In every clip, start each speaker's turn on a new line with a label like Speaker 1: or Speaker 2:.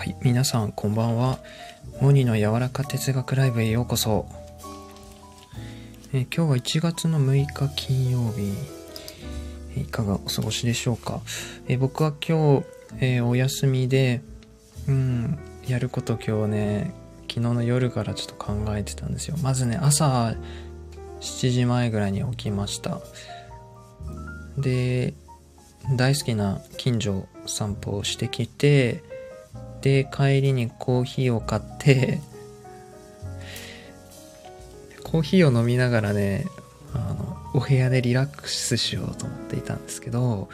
Speaker 1: はい、皆さんこんばんは。モニの柔らか哲学ライブへようこそ。え今日は1月の6日金曜日。いかがお過ごしでしょうか。え僕は今日、えーお休みで、うん、やること今日ね、昨日の夜からちょっと考えてたんですよ。まずね、朝7時前ぐらいに起きました。で、大好きな近所散歩をしてきて、で、帰りにコーヒーを買って、コーヒーを飲みながらね、あの、お部屋でリラックスしようと思っていたんですけど、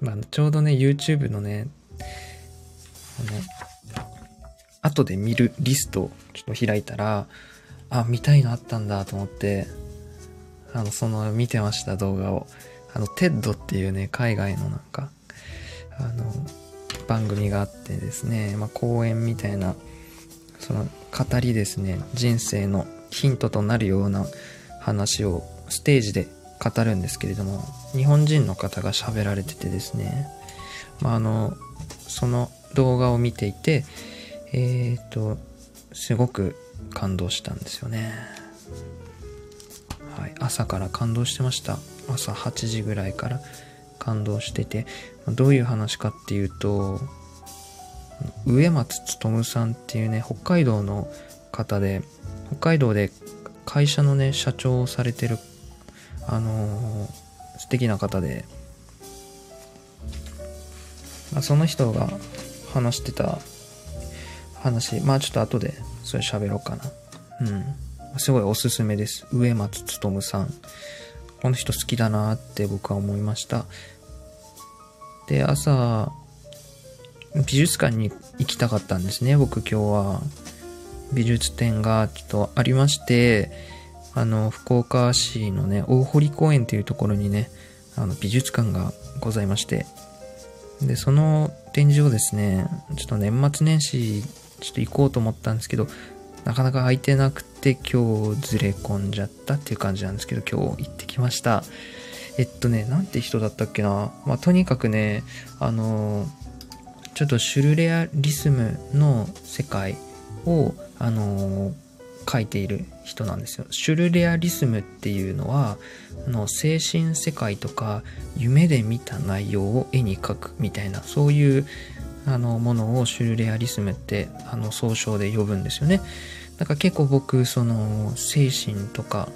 Speaker 1: まあ、ちょうどね、YouTube のね、あの、後で見るリストをちょっと開いたら、あ、見たいのあったんだと思って、あの、その見てました動画を。あの、 TED っていうね、海外のなんか、あの、番組があってですね、まあ、講演みたいな、その語りですね、人生のヒントとなるような話をステージで語るんですけれども、日本人の方が喋られててですね、まあ、あの、その動画を見ていて、えっ、と、すごく感動したんですよね。はい、朝から感動してました。朝8時ぐらいから感動してて、どういう話かっていうと、植松勉さんっていうね、北海道の方で、北海道で会社のね、社長をされてる、あのー素敵な方で、まあ、その人が話してた話、まあちょっと後でそれ喋ろうかな。うん。すごいおすすめです。植松勉さん。この人好きだなって僕は思いました。で、朝、美術館に行きたかったんですね、僕今日は。美術展がちょっとありまして、あの、福岡市のね、大堀公園っていうところにね、あの、美術館がございまして、で、その展示をですね、ちょっと年末年始、ちょっと行こうと思ったんですけど、なかなか空いてなくて今日ずれ込んじゃったっていう感じなんですけど、今日行ってきました。えっとね、なんて人だったっけな。まあ、とにかくね、あのちょっとシュルレアリスムの世界を、あの書いている人なんですよ。シュルレアリスムっていうのは、あの精神世界とか夢で見た内容を絵に描くみたいな、そういうあのものをシュルレアリスムってあの総称で呼ぶんですよね。だから結構僕、その精神とか、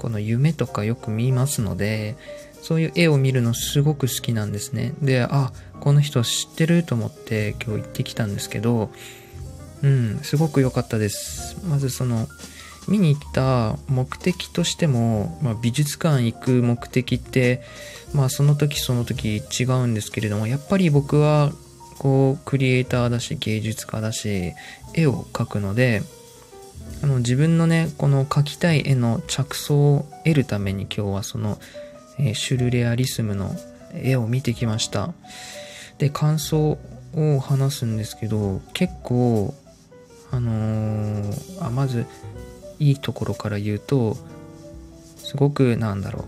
Speaker 1: この夢とかよく見ますので、そういう絵を見るのすごく好きなんですね。で、あ、この人知ってると思って今日行ってきたんですけど、うん、すごく良かったです。まずその、見に行った目的としても、まあ、美術館行く目的って、まあその時その時違うんですけれども、やっぱり僕はこうクリエイターだし芸術家だし絵を描くのであの自分のねこの描きたい絵の着想を得るために今日はその、えーシュルレアリスムの絵を見てきました。で感想を話すんですけど結構あのーあまずいいところから言うとすごくなんだろう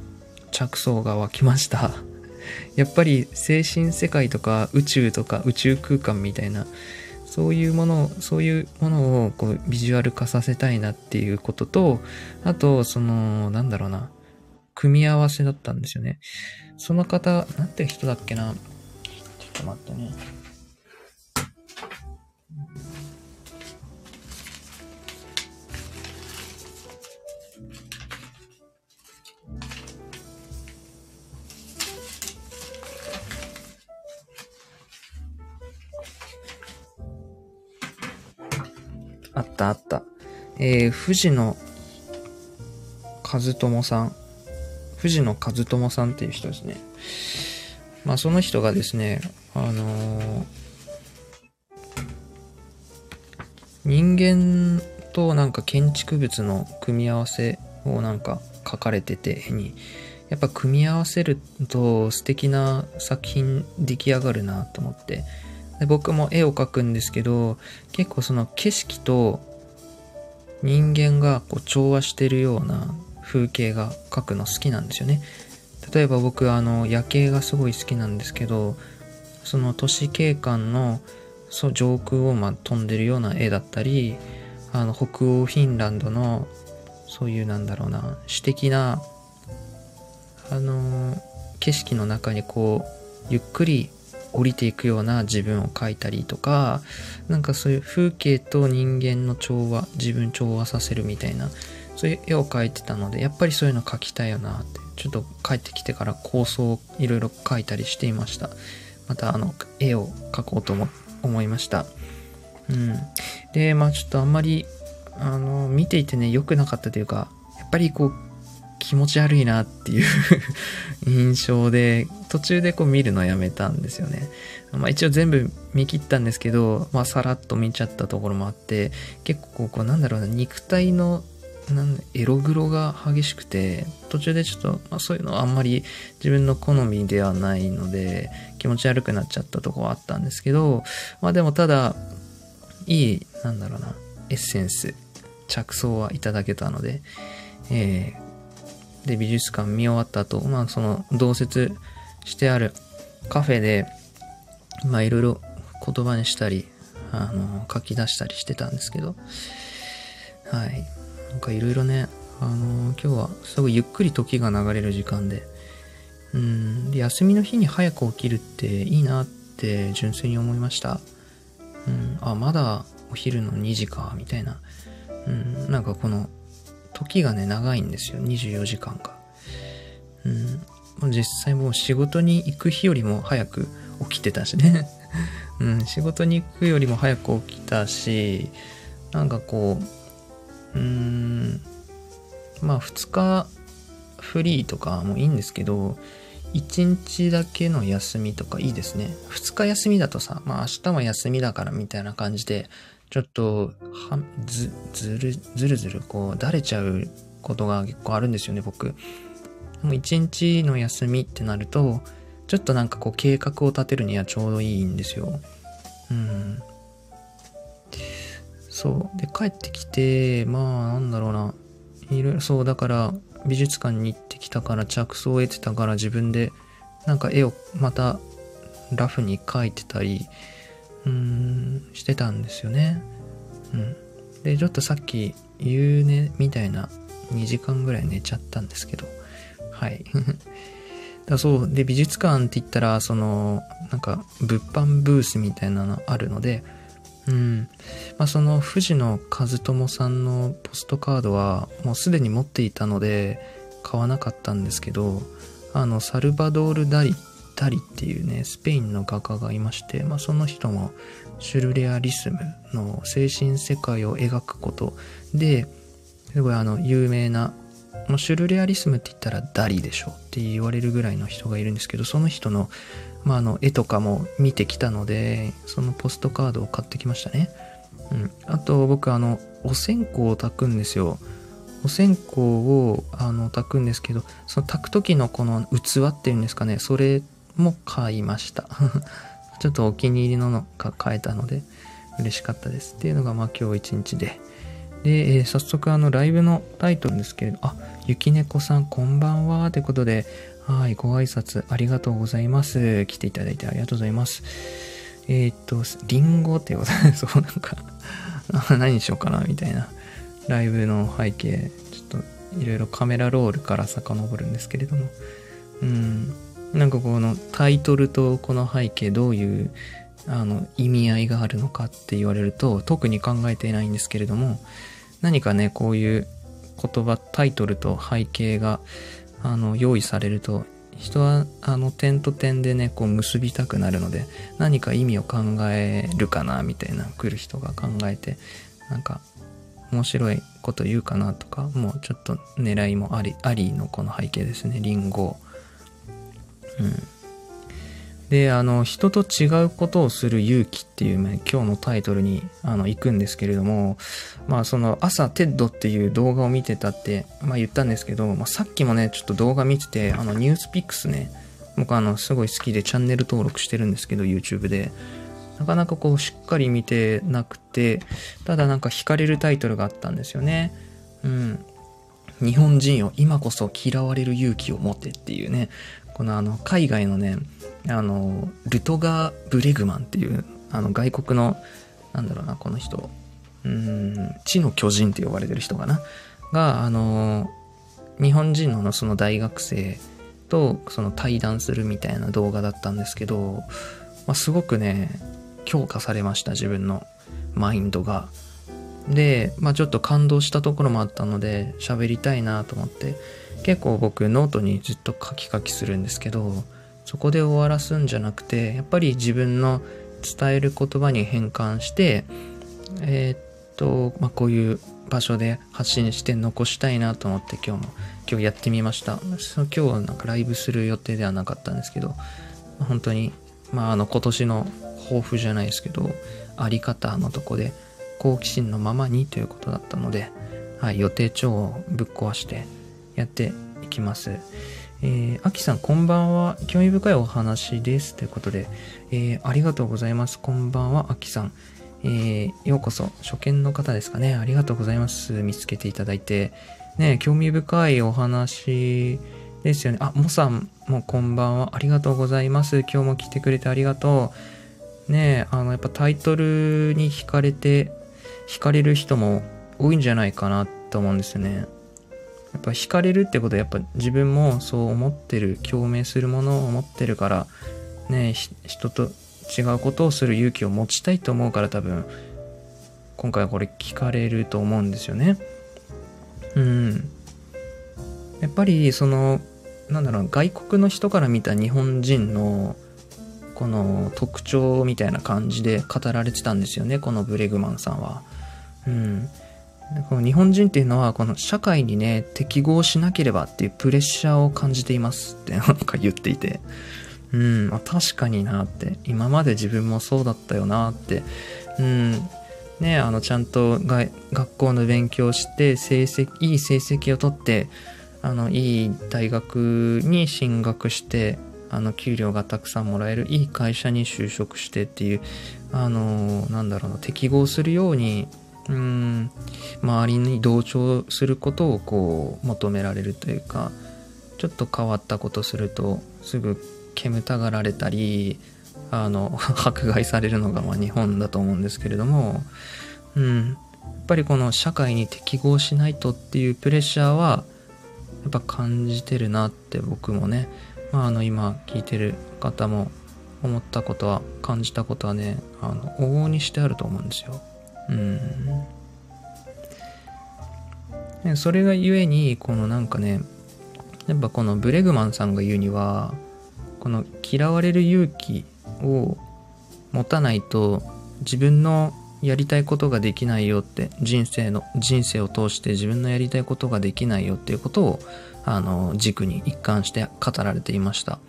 Speaker 1: 着想が湧きました。やっぱり精神世界とか宇宙とか宇宙空間みたいなそういうものそういうものをこうビジュアル化させたいなっていうこととあとそのなんだろうな組み合わせだったんですよね。その方なんて人だっけな。ちょっと待ってね。あったあった。えー、藤野和友さん。藤野和友さんっていう人ですね。まあその人がですね、あのー人間となんか建築物の組み合わせをなんか書かれてて絵に、やっぱ組み合わせると素敵な作品出来上がるなと思って、で僕も絵を描くんですけど結構その景色と人間がこう調和してるような風景が描くの好きなんですよね。例えば僕あの夜景がすごい好きなんですけどその都市景観のそ上空をま飛んでるような絵だったりあの北欧フィンランドのそういうなんだろうな詩的なあの景色の中にこうゆっくり降りていくような自分を描いたりとかなんかそういう風景と人間の調和自分調和させるみたいなそういう絵を描いてたのでやっぱりそういうの描きたいよなってちょっと帰ってきてから構想をいろいろ描いたりしていました。またあの絵を描こうと思いました。うん。でまあちょっとあんまりあの見ていてね良くなかったというかやっぱりこう気持ち悪いなっていう 印象で、途中でこう見るのやめたんですよね。まあ一応全部見切ったんですけど、まあさらっと見ちゃったところもあって、結構こうなんだろうな、肉体のなんエログロが激しくて、途中でちょっと、まあ、そういうのはあんまり自分の好みではないので、気持ち悪くなっちゃったとこはあったんですけど、まあでもただ、いい、なんだろうな、エッセンス、着想はいただけたので、えー、で美術館見終わった後、まあその同説してあるカフェで、まあいろいろ言葉にしたり、あの、書き出したりしてたんですけど、はい。なんかいろいろね、あの、今日はすごいゆっくり時が流れる時間で、うん、で休みの日に早く起きるっていいなって純粋に思いました。うん、あ、まだお昼の2時か、みたいな。うん、なんかこの時がね、長いんですよ。24時間か。うん。実際もう仕事に行く日よりも早く起きてたしね。うん、仕事に行くよりも早く起きたし、なんかこう、うーん、まあ2日フリーとかもいいんですけど、1日だけの休みとかいいですね。2日休みだとさ、まあ明日は休みだからみたいな感じで、ちょっと、は、ず、ずる、ずるずる、こう、だれちゃうことが結構あるんですよね、僕。もう一日の休みってなると、ちょっとなんかこう、計画を立てるにはちょうどいいんですよ。うん。そう。で、帰ってきて、まあ、なんだろうな。いろいろ、そう、だから、美術館に行ってきたから着想を得てたから自分でなんか絵をまたラフに描いてたりうーん、してたんですよね。うん。で、ちょっとさっき、夕寝みたいな2時間ぐらい寝ちゃったんですけど、はい。だそう、で、美術館って言ったら、その、なんか、物販ブースみたいなのあるので、うん。まあ、その、藤野和友さんのポストカードは、もうすでに持っていたので、買わなかったんですけど、あの、サルバドール・ダリタリっていうね、スペインの画家がいまして、まあ、その人もシュルレアリスムの精神世界を描くことで、すごいあの、有名な、もうシュルレアリスムって言ったらダリでしょって言われるぐらいの人がいるんですけど、その人の、まあ、あの、絵とかも見てきたので、そのポストカードを買ってきましたね。うん。あと、僕、あの、お線香を炊くんですよ。お線香をあの炊くんですけど、その炊く時のこの器っていうんですかね、それも買いました ちょっとお気に入りののが買えたので嬉しかったですっていうのがまあ今日一日でで、えー、早速あのライブのタイトルですけれどあゆきねこさんこんばんは。ということではいご挨拶ありがとうございます。来ていただいてありがとうございます。えー、っとりんごってことで そうなんか 何にしようかなみたいな。ライブの背景ちょっといろいろカメラロールから遡るんですけれども。うん。なんかこのタイトルとこの背景どういうあの意味合いがあるのかって言われると特に考えていないんですけれども何かねこういう言葉タイトルと背景があの用意されると人はあの点と点でねこう結びたくなるので何か意味を考えるかなみたいな来る人が考えてなんか面白いこと言うかなとかもうちょっと狙いもありありのこの背景ですねリンゴうん。で、あの、人と違うことをする勇気っていう、ね、今日のタイトルにあの行くんですけれども、まあその朝 TED っていう動画を見てたって、まあ言ったんですけど、まあ、さっきもね、ちょっと動画見てて、あの NewsPicks ね、僕あのすごい好きでチャンネル登録してるんですけど、YouTube で。なかなかこうしっかり見てなくて、ただなんか惹かれるタイトルがあったんですよね。うん。日本人を今こそ嫌われる勇気を持てっていうね、このあの海外のねあのルトガー・ブレグマンっていうあの外国の、なんだろうな、この人、うん、地の巨人って呼ばれてる人かな。が、あの、日本人のその大学生とその対談するみたいな動画だったんですけど、まあ、すごくね、強化されました、自分のマインドが。で、まあちょっと感動したところもあったので、喋りたいなと思って、結構僕ノートにずっと書き書きするんですけど、そこで終わらすんじゃなくて、やっぱり自分の伝える言葉に変換して、えー、っと、まあこういう場所で発信して残したいなと思って今日も、今日やってみました。その今日はなんかライブする予定ではなかったんですけど、本当に、まああの今年の抱負じゃないですけど、あり方のとこで好奇心のままにということだったので、はい、予定帳をぶっ壊してやっていきます。えー、アキさん、こんばんは。興味深いお話です。ということで、えー、ありがとうございます。こんばんは、アキさん。えー、ようこそ、初見の方ですかね。ありがとうございます。見つけていただいて。ね、興味深いお話ですよね。あ、モさんもこんばんは。ありがとうございます。今日も来てくれてありがとう。ねあの、やっぱタイトルに惹かれて、惹かれる人も多いんじゃないかなと思うんですよね。やっぱ惹かれるってことはやっぱ自分もそう思ってる、共鳴するものを思ってるから、ね、人と違うことをする勇気を持ちたいと思うから多分、今回はこれ聞かれると思うんですよね。うん。やっぱりその、なんだろう、外国の人から見た日本人のこの特徴みたいな感じで語られてたんですよね、このブレグマンさんは。うん。この日本人っていうのは、この社会にね、適合しなければっていうプレッシャーを感じていますって なんか言っていて、うん、まあ、確かになって、今まで自分もそうだったよなって、うん、ね、あの、ちゃんとが学校の勉強して、成績、いい成績を取って、あの、いい大学に進学して、あの、給料がたくさんもらえるいい会社に就職してっていう、あの、なんだろうな、適合するようにうん、周りに同調することをこう求められるというか、ちょっと変わったことするとすぐ煙たがられたり、あの、迫害されるのがま日本だと思うんですけれども、うん、やっぱりこの社会に適合しないとっていうプレッシャーは、やっぱ感じてるなって僕もね、まああの今聞いてる方も思ったことは、感じたことはね、あの、往々にしてあると思うんですよ。うん。それがゆえに、このなんかね、やっぱこのブレグマンさんが言うには、この嫌われる勇気を持たないと自分のやりたいことができないよって人生の人生を通して自分のやりたいことができないよっていうことをあの軸に一貫して語られていました。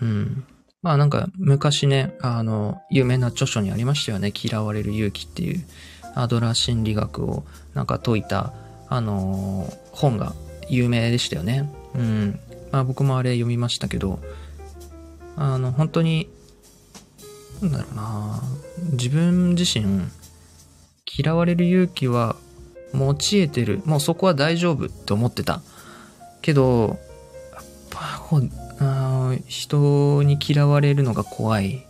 Speaker 1: うん。まあなんか昔ね、あの、有名な著書にありましたよね。嫌われる勇気っていう、アドラー心理学をなんか解いた、あの本が有名でしたよね。うん。まあ僕もあれ読みましたけど、あの、本当に、なんだろうな自分自身、嫌われる勇気は持ち得てる。もうそこは大丈夫って思ってた。けど、やっぱこう、あ人に嫌われるのが怖い。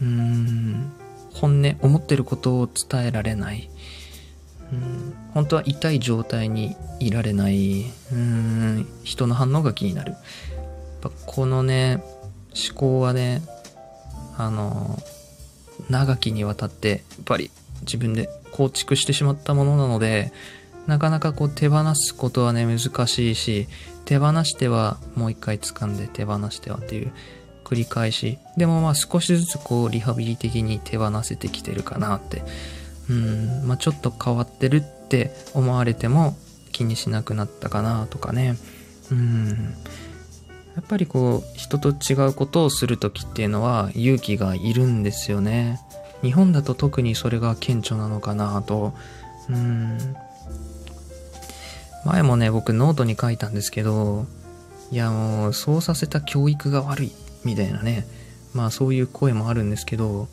Speaker 1: うーん、本音、思ってることを伝えられない。うん、本当は痛い状態にいられない。うん、人の反応が気になる。このね、思考はね、あの、長きにわたって、やっぱり自分で構築してしまったものなので、なかなかこう手放すことはね、難しいし、手放してはもう一回掴んで手放してはっていう繰り返し。でもまあ少しずつこうリハビリ的に手放せてきてるかなって。うん、まあちょっと変わってるって思われても気にしなくなったかなとかね。うん。やっぱりこう人と違うことをするときっていうのは勇気がいるんですよね。日本だと特にそれが顕著なのかなと。うん。前もね、僕ノートに書いたんですけど、いやもう、そうさせた教育が悪い、みたいなね。まあそういう声もあるんですけど、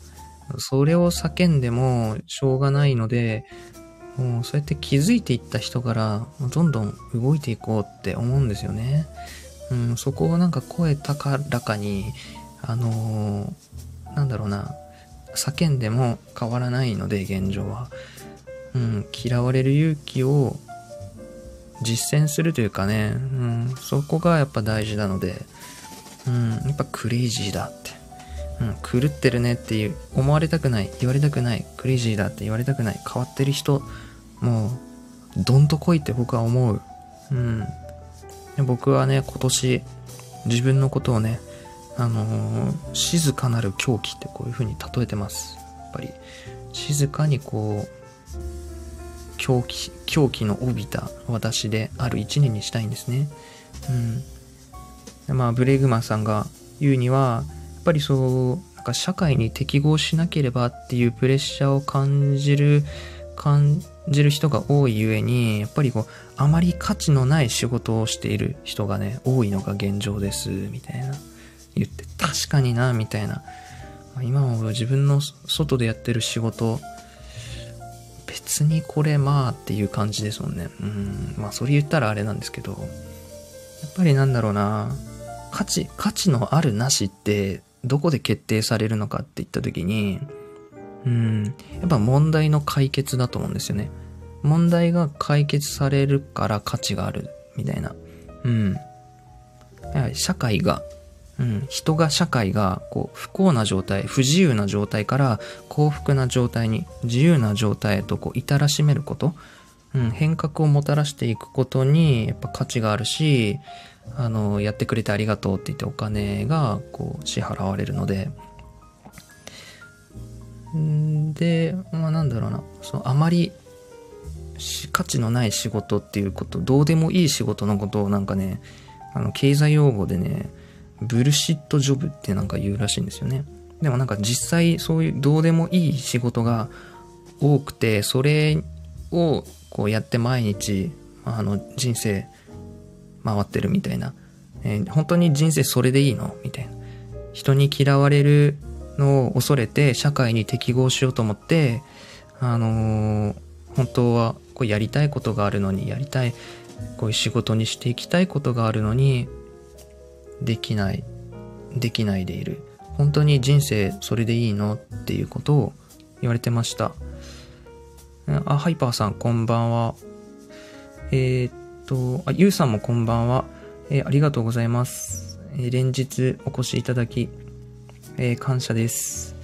Speaker 1: それを叫んでもしょうがないので、もうそうやって気づいていった人からどんどん動いていこうって思うんですよね。うん、そこをなんか声高らかに、あのー、なんだろうな、叫んでも変わらないので現状は、うん、嫌われる勇気を実践するというかね、うん、そこがやっぱ大事なので、うん、やっぱクレイジーだって、うん、狂ってるねっていう思われたくない言われたくないクレイジーだって言われたくない変わってる人もうどんと来いって僕は思う、うん、僕はね今年自分のことをねあのー、静かなる狂気ってこういう風に例えてます。やっぱり。静かにこう狂気狂気の帯びた私である一年にしたいんですね。うん。まあ、ブレイグマンさんが言うには、やっぱりそう、なんか社会に適合しなければっていうプレッシャーを感じる、感じる人が多いゆえに、やっぱりこう、あまり価値のない仕事をしている人がね、多いのが現状です、みたいな。言って、確かにな、みたいな。今も自分の外でやってる仕事、別にこれまあっていう感じですもんね。うん。まあそれ言ったらあれなんですけど、やっぱりなんだろうな、価値、価値のあるなしってどこで決定されるのかって言った時に、うん、やっぱ問題の解決だと思うんですよね。問題が解決されるから価値があるみたいな。うん。やはり社会がうん、人が社会がこう不幸な状態不自由な状態から幸福な状態に自由な状態へとこう至らしめること、うん、変革をもたらしていくことにやっぱ価値があるしあのやってくれてありがとうって言ってお金がこう支払われるのででまあなんだろうなそのあまり価値のない仕事っていうことどうでもいい仕事のことをなんかねあの経済用語でねブルシットジョブってなんか言うらしいんですよね。でもなんか実際そういうどうでもいい仕事が多くて、それをこうやって毎日、あの人生回ってるみたいな。えー、本当に人生それでいいの？みたいな。人に嫌われるのを恐れて社会に適合しようと思って、あのー、本当はこうやりたいことがあるのにやりたい、こういう仕事にしていきたいことがあるのに、できない、できないでいる。本当に人生それでいいの？っていうことを言われてました。あ、ハイパーさんこんばんは。えー、っと、あ、ゆうさんもこんばんは。えー、ありがとうございます。えー、連日お越しいただき、え感謝です、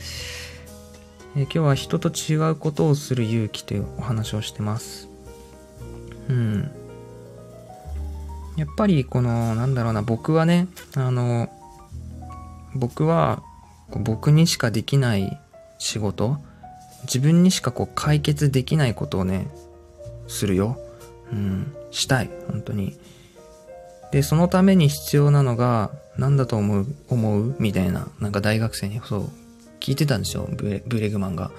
Speaker 1: え今日は人と違うことをする勇気というお話をしてます。うん。やっぱりこの、なんだろうな、僕はね、あの、僕は僕にしかできない仕事、自分にしかこう解決できないことをね、するよ。うん、したい、本当に。で、そのために必要なのが、何だと思う、思う？みたいな、なんか大学生にそう、聞いてたんですよ、ブレブレグマンが。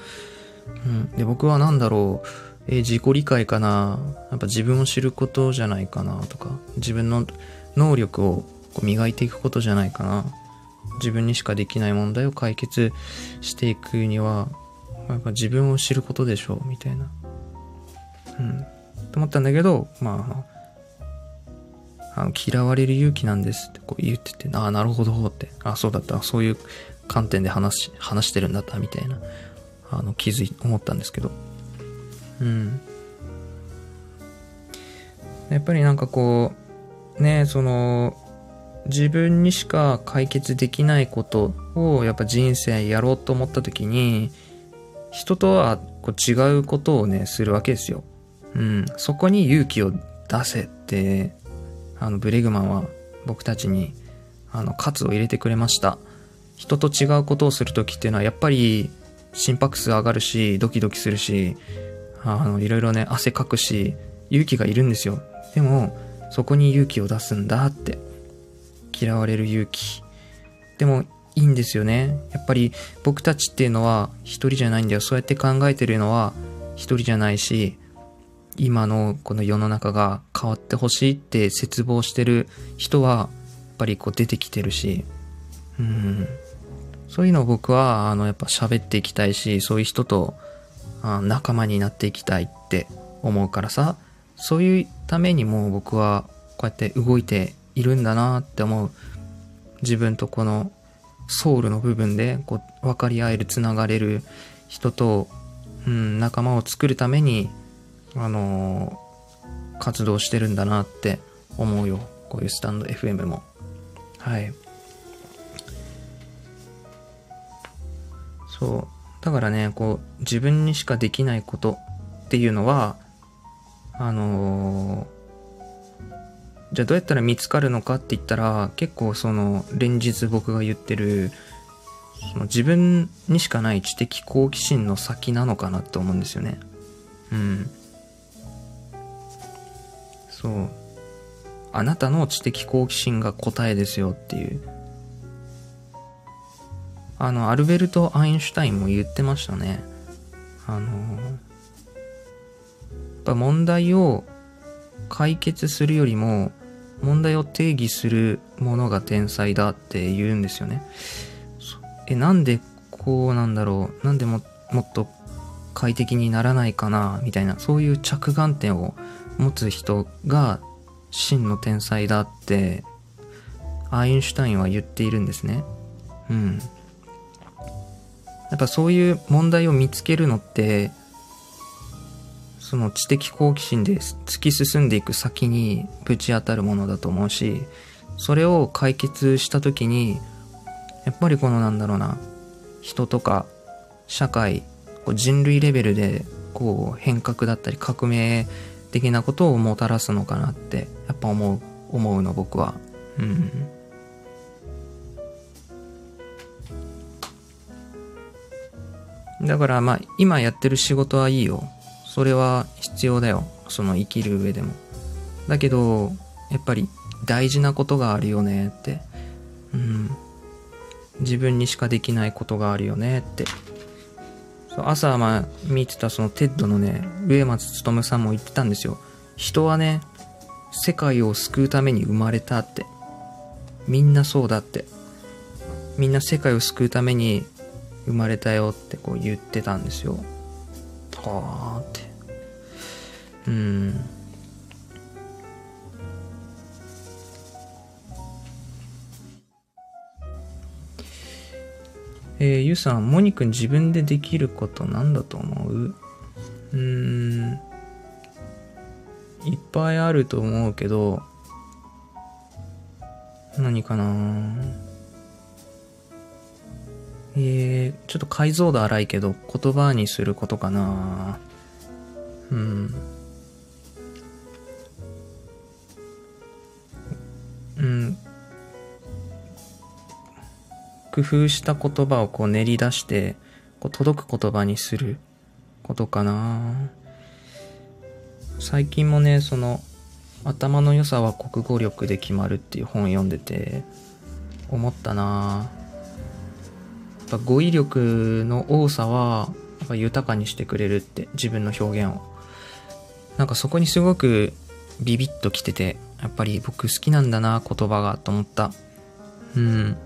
Speaker 1: うん。で、僕は何だろう、えー、自己理解かなやっぱ自分を知ることじゃないかなとか、自分の能力をこう磨いていくことじゃないかな。自分にしかできない問題を解決していくには、やっぱ自分を知ることでしょう、みたいな。うん。と思ったんだけど、まあ、あの嫌われる勇気なんですってこう言ってて、ああ、なるほどって、あそうだった、そういう観点で話し話してるんだった、みたいな、あの、気づい、思ったんですけど。うん。やっぱりなんかこう、ね、その、自分にしか解決できないことをやっぱ人生やろうと思った時に、人とはこう違うことをね、するわけですよ。うん。そこに勇気を出せって、あの、ブレグマンは僕たちに、あの、喝を入れてくれました。人と違うことをするときっていうのはやっぱり心拍数上がるし、ドキドキするし、あの、いろいろね、汗かくし、勇気がいるんですよ。でも、そこに勇気を出すんだって。嫌われる勇気。でも、いいんですよね。やっぱり僕たちっていうのは一人じゃないんだよ。そうやって考えてるのは一人じゃないし、今のこの世の中が変わってほしいって絶望してる人は、やっぱりこう出てきてるし、うん。そういうのを僕は、あの、やっぱ喋っていきたいし、そういう人とあ仲間になっていきたいって思うからさそういうためにも僕はこうやって動いているんだなって思う自分とこのソウルの部分でこう分かり合えるつながれる人と、うん、仲間を作るためにあのー、活動してるんだなって思うよ。こういうスタンド FM も。はい。そう。だからねこう自分にしかできないことっていうのはあのー、じゃあどうやったら見つかるのかって言ったら結構その連日僕が言ってるその自分にしかない知的好奇心の先なのかなって思うんですよね。うん。そう。あなたの知的好奇心が答えですよっていう。あのアルベルト・アインシュタインも言ってましたね。あのやっぱ問題を解決するよりも問題を定義するものが天才だって言うんですよね。え、なんでこうなんだろう？なんでももっと快適にならないかな？みたいなそういう着眼点を持つ人が真の天才だってアインシュタインは言っているんですね。うん。やっぱそういう問題を見つけるのってその知的好奇心で突き進んでいく先にぶち当たるものだと思うしそれを解決した時にやっぱりこのなんだろうな人とか社会人類レベルでこう変革だったり革命的なことをもたらすのかなってやっぱ思う思うの僕は。うん。だからまあ今やってる仕事はいいよ。それは必要だよ。その生きる上でも。だけどやっぱり大事なことがあるよねって。うん。自分にしかできないことがあるよねって。朝まあ見てたその TED のね植松努さんも言ってたんですよ。人はね世界を救うために生まれたって。みんなそうだって。みんな世界を救うために生まれたよってこう言ってたんですよ。はあって。うん。えー、ゆうさん、モニ君自分でできることなんだと思う？うーん、いっぱいあると思うけど、何かな？えー、ちょっと解像度荒いけど、言葉にすることかなうん。うん。工夫した言葉をこう練り出して、こう届く言葉にすることかな最近もね、その、頭の良さは国語力で決まるっていう本読んでて、思ったなやっぱ語彙力の多さは、やっぱ豊かにしてくれるって自分の表現を。なんかそこにすごくビビッときてて、やっぱり僕好きなんだな、言葉が、と思った。うん。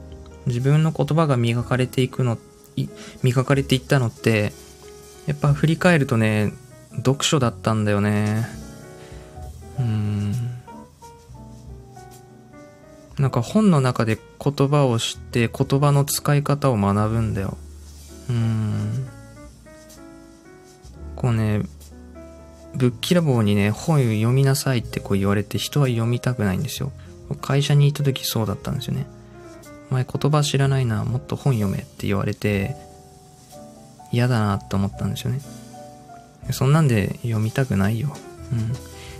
Speaker 1: 自分の言葉が磨かれていくの、磨かれていったのって、やっぱ振り返るとね、読書だったんだよね。うん。なんか本の中で言葉を知って言葉の使い方を学ぶんだよ。うん。こうね、ぶっきらぼうにね、本読みなさいってこう言われて人は読みたくないんですよ。会社に行った時そうだったんですよね。お前言葉知らないな、もっと本読めって言われて、嫌だなって思ったんですよね。そんなんで読みたくないよ。うん。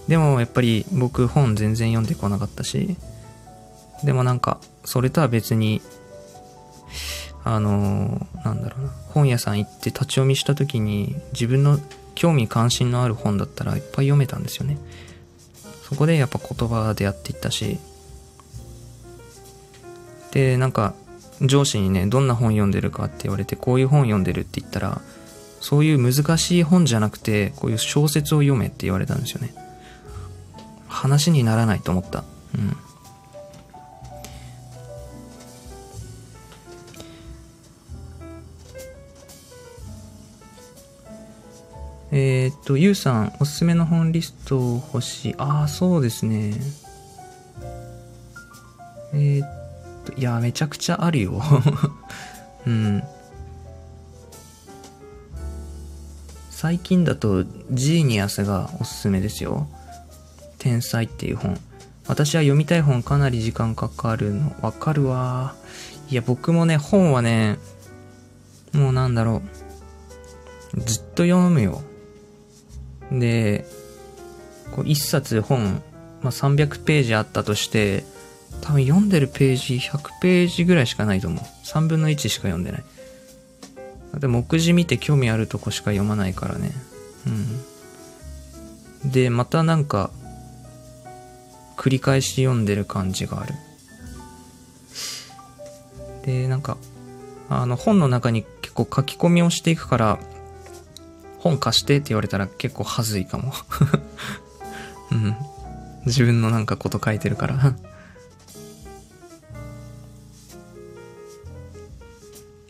Speaker 1: でもやっぱり僕本全然読んでこなかったし、でもなんか、それとは別に、あのー、なんだろうな、本屋さん行って立ち読みした時に自分の興味関心のある本だったらいっぱい読めたんですよね。そこでやっぱ言葉でやっていったし、で、なんか、上司にね、どんな本読んでるかって言われて、こういう本読んでるって言ったら、そういう難しい本じゃなくて、こういう小説を読めって言われたんですよね。話にならないと思った。うん。え、っと、ゆうさん、おすすめの本リスト欲しい。ああ、そうですね。えー、っト。いや、めちゃくちゃあるよ。うん。最近だと、ジーニアスがおすすめですよ。天才っていう本。私は読みたい本かなり時間かかるの。わかるわ。いや、僕もね、本はね、もうなんだろう。ずっと読むよ。で、こう一冊本、まあ、300ページあったとして、多分読んでるページ100ページぐらいしかないと思う。3分の1しか読んでない。で、目次見て興味あるとこしか読まないからね。うん。で、またなんか、繰り返し読んでる感じがある。で、なんか、あの、本の中に結構書き込みをしていくから、本貸してって言われたら結構はずいかも。うん。自分のなんかこと書いてるから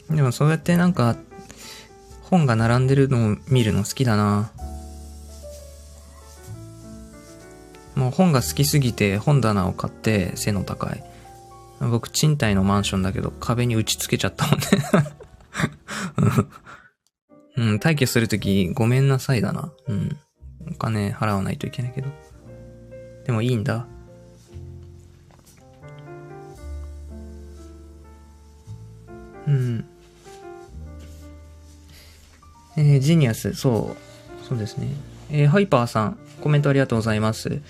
Speaker 1: でもそうやってなんか、本が並んでるのを見るの好きだな。もう本が好きすぎて本棚を買って背の高い。僕賃貸のマンションだけど壁に打ち付けちゃったもんね うん、退去するときごめんなさいだな。うん。お金払わないといけないけど。でもいいんだ。うん。えー、ジニアス、そう。そうですね。えー、ハイパーさん、コメントありがとうございます。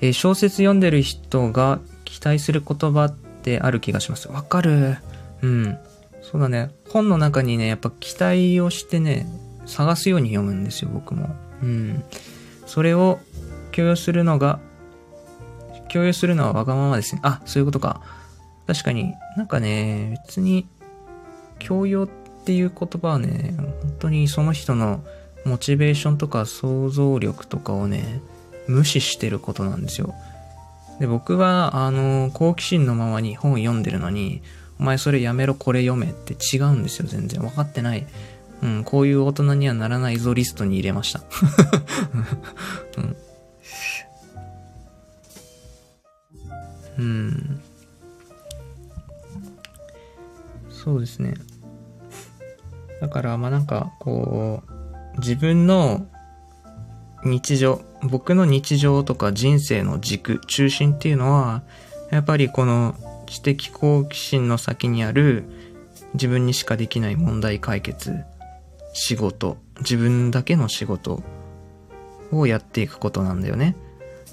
Speaker 1: えー、小説読んでる人が期待する言葉ってある気がします。わかる。うん。そうだね。本の中にね、やっぱ期待をしてね、探すように読むんですよ、僕も。うん。それを共有するのが共有するのはわがままですね。あ、そういうことか。確かになんかね、別に教養っていう言葉はね、本当にその人のモチベーションとか想像力とかをね、無視してることなんですよ。で、僕は、あの、好奇心のままに本読んでるのに、お前それやめろ、これ読めって違うんですよ、全然。分かってない。うん、こういう大人にはならないぞリストに入れました。うん、うん。そうですね。だから、まあなんか、こう、自分の日常、僕の日常とか人生の軸、中心っていうのは、やっぱりこの知的好奇心の先にある自分にしかできない問題解決、仕事、自分だけの仕事をやっていくことなんだよね。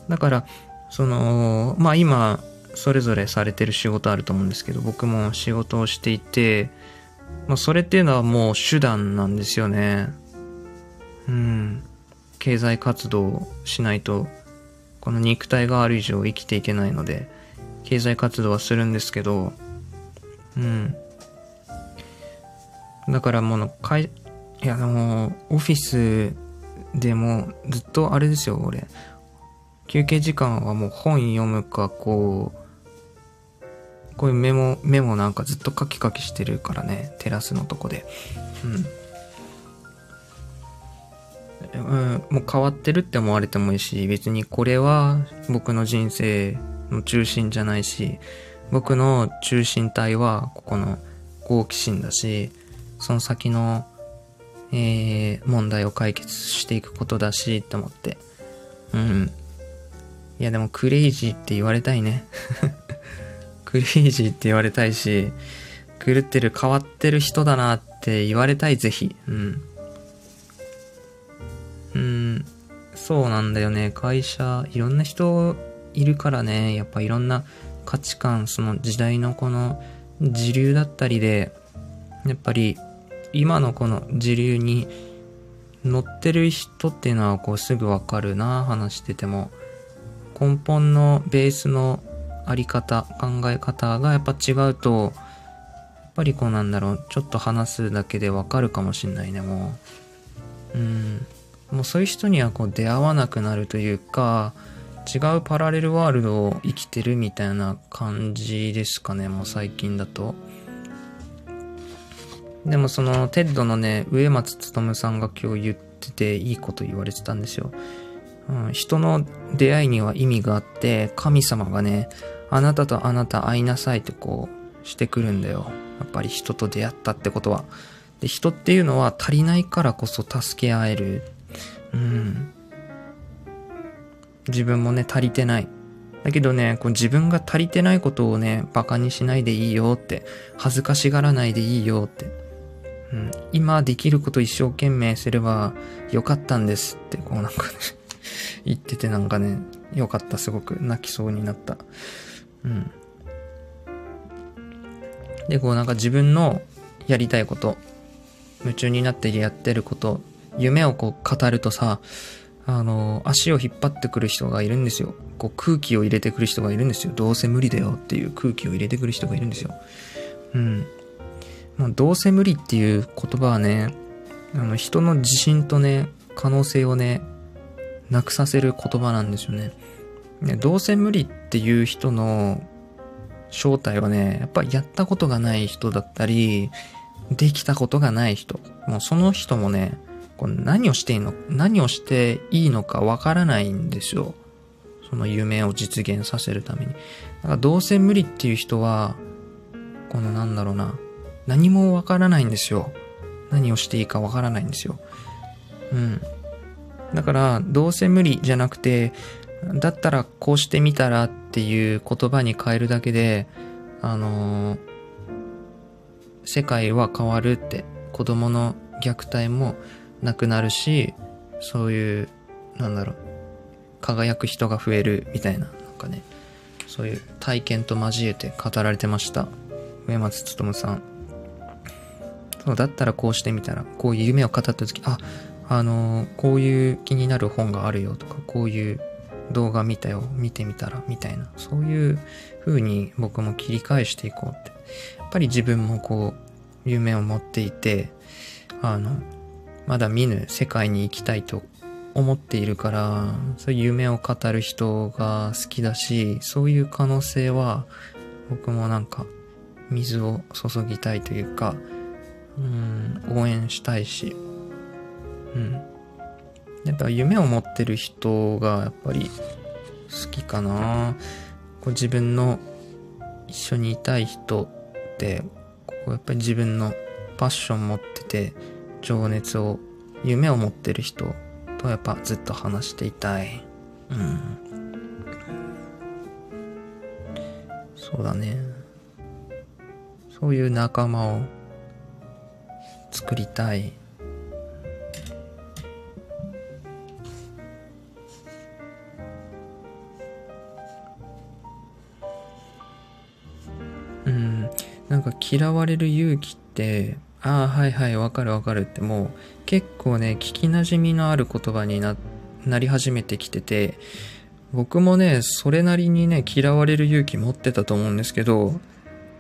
Speaker 1: だから、その、まあ今、それぞれされてる仕事あると思うんですけど、僕も仕事をしていて、まあ、それっていうのはもう手段なんですよね。うん。経済活動をしないと、この肉体がある以上生きていけないので、経済活動はするんですけど、うん。だからもう、かい、いや、でも、オフィスでもずっとあれですよ、俺。休憩時間はもう本読むか、こう、こういうメモ、メモなんかずっとカキカキしてるからね、テラスのとこで。うん。うん、もう変わってるって思われてもいいし、別にこれは僕の人生の中心じゃないし、僕の中心体はここの好奇心だし、その先の、えー、問題を解決していくことだし、って思って。うん。いやでもクレイジーって言われたいね。クレイジーって言われたいし、狂ってる変わってる人だなって言われたい、ぜひ。うん。うん、そうなんだよね。会社、いろんな人いるからね、やっぱいろんな価値観、その時代のこの時流だったりで、やっぱり今のこの時流に乗ってる人っていうのはこうすぐわかるな、話してても。根本のベースのあり方、考え方がやっぱ違うと、やっぱりこうなんだろう、ちょっと話すだけでわかるかもしんないね、もう。うん。もうそういう人にはこう出会わなくなるというか、違うパラレルワールドを生きてるみたいな感じですかね、もう最近だと。でもその、 TED のね、植松努さんが今日言ってていいこと言われてたんですよ。うん、人の出会いには意味があって、神様がね、あなたとあなた会いなさいってこう、してくるんだよ。やっぱり人と出会ったってことは。で、人っていうのは足りないからこそ助け合える。うん。自分もね、足りてない。だけどね、こう自分が足りてないことをね、馬鹿にしないでいいよって、恥ずかしがらないでいいよって。うん、今できること一生懸命すればよかったんですって、こうなんかね言っててなんかね、よかった、すごく泣きそうになった。うん。で、こうなんか自分のやりたいこと、夢中になってやってること、夢をこう語るとさ、あの、足を引っ張ってくる人がいるんですよ。こう空気を入れてくる人がいるんですよ。どうせ無理だよっていう空気を入れてくる人がいるんですよ。うん。まあ、どうせ無理っていう言葉はね、あの、人の自信とね、可能性をね、なくさせる言葉なんですよね。ねどうせ無理っていう人の正体はね、やっぱやったことがない人だったり、できたことがない人。もうその人もね、こ何をしていいの、何をしていいのかわからないんですよ。その夢を実現させるために。だからどうせ無理っていう人は、このなんだろうな、何もわからないんですよ。何をしていいかわからないんですよ。うん。だから、どうせ無理じゃなくて、だったらこうしてみたらっていう言葉に変えるだけで、あのー、世界は変わるって、子供の虐待もなくなるし、そういう、なんだろう、輝く人が増えるみたいな、なんかね、そういう体験と交えて語られてました。上松勉さん。そうだったらこうしてみたら、こういう夢を語った時、あ、あのー、こういう気になる本があるよとか、こういう動画見たよ、見てみたら、みたいな、そういう風に僕も切り返していこうって。やっぱり自分もこう、夢を持っていて、あの、まだ見ぬ世界に行きたいと思っているから、そういう夢を語る人が好きだし、そういう可能性は僕もなんか水を注ぎたいというか、うん、応援したいし、うん。やっぱ夢を持ってる人がやっぱり好きかな。こう自分の一緒にいたい人ってこうやっぱり自分のパッション持ってて情熱を夢を持ってる人とやっぱずっと話していたい。うん。そうだね。そういう仲間を作りたい。嫌われる勇気って、ああ、はいはい、わかるわかるってもう結構ね、聞き馴染みのある言葉にな、なり始めてきてて、僕もね、それなりにね、嫌われる勇気持ってたと思うんですけど、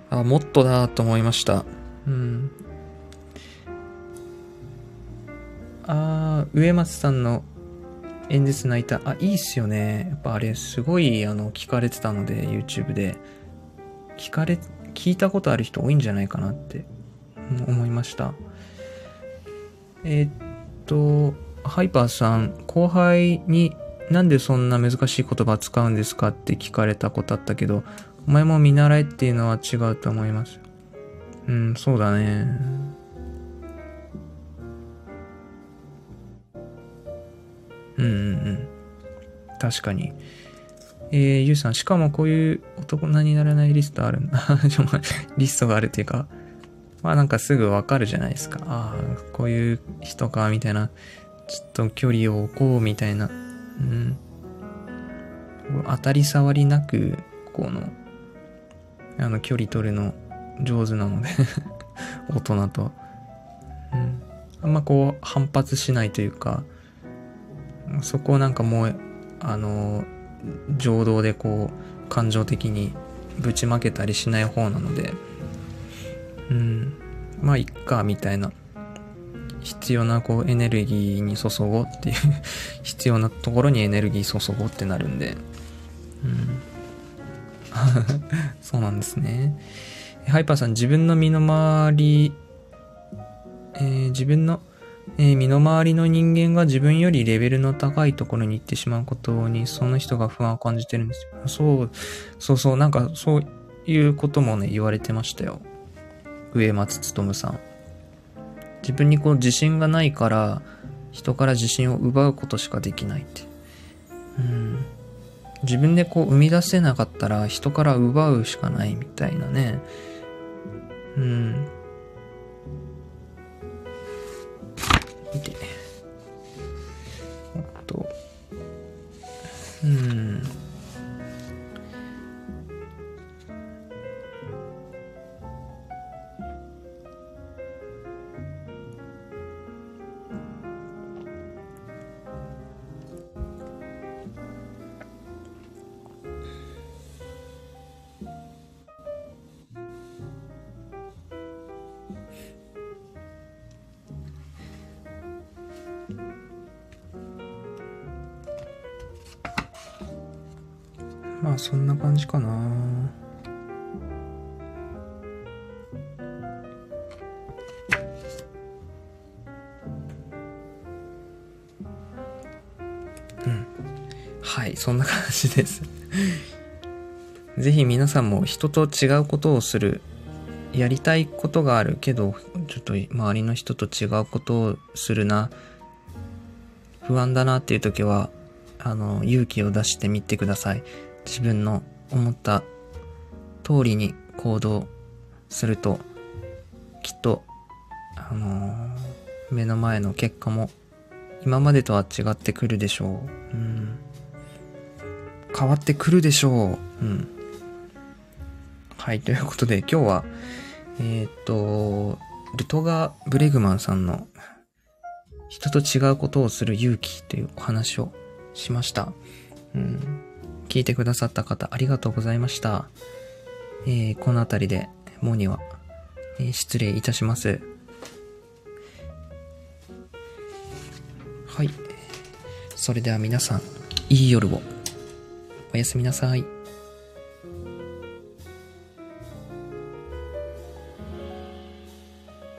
Speaker 1: あ、もっとだと思いました。うん。あー、植松さんの演説泣いた。あ、いいっすよね。やっぱあれ、すごい、あの、聞かれてたので、YouTube で。聞かれ聞いたことある人多いんじゃないかなって思いました。え、っと、ハイパーさん、後輩になんでそんな難しい言葉使うんですかって聞かれたことあったけど、お前も見習えっていうのは違うと思います。うん、そうだね。うんうんうん。確かに。えー、ゆうさん、しかもこういう男にならないリストあるんだ。リストがあるっていうか、まあなんかすぐわかるじゃないですか。ああ、こういう人か、みたいな。ちょっと距離を置こう、みたいな。うん。当たり障りなく、この、あの、距離取るの上手なので 大人と。うん。あんまこう、反発しないというか、そこをなんかもう、あの、情動でこう感情的にぶちまけたりしない方なのでうん。まあいっかみたいな必要なこうエネルギーに注ごうっていう必要なところにエネルギー注ごうってなるんでうん。そうなんですね。ハイパーさん自分の身の回り、えー、自分のえー、身の回りの人間が自分よりレベルの高いところに行ってしまうことに、その人が不安を感じてるんですよ。そう、そうそう、なんかそういうこともね、言われてましたよ。植松勉さん。自分にこう自信がないから、人から自信を奪うことしかできないって。うん。自分でこう生み出せなかったら人から奪うしかないみたいなね。うん。見て。おっと。うん。そんな感じかな。うん。はいそんな感じです。ぜひ皆さんも人と違うことをするやりたいことがあるけどちょっと周りの人と違うことをするな。不安だなっていう時はあの勇気を出してみてください。自分の思った通りに行動するときっとあのー、目の前の結果も今までとは違ってくるでしょう。うん。変わってくるでしょう。うん。はい、ということで今日は、えっ、と、ルトガ・ブレグマンさんの人と違うことをする勇気というお話をしました。うん。聞いてくださった方、ありがとうございました。えー、この辺りで、もうには、えー、失礼いたします。はい。それでは皆さん、いい夜を。おやすみなさい。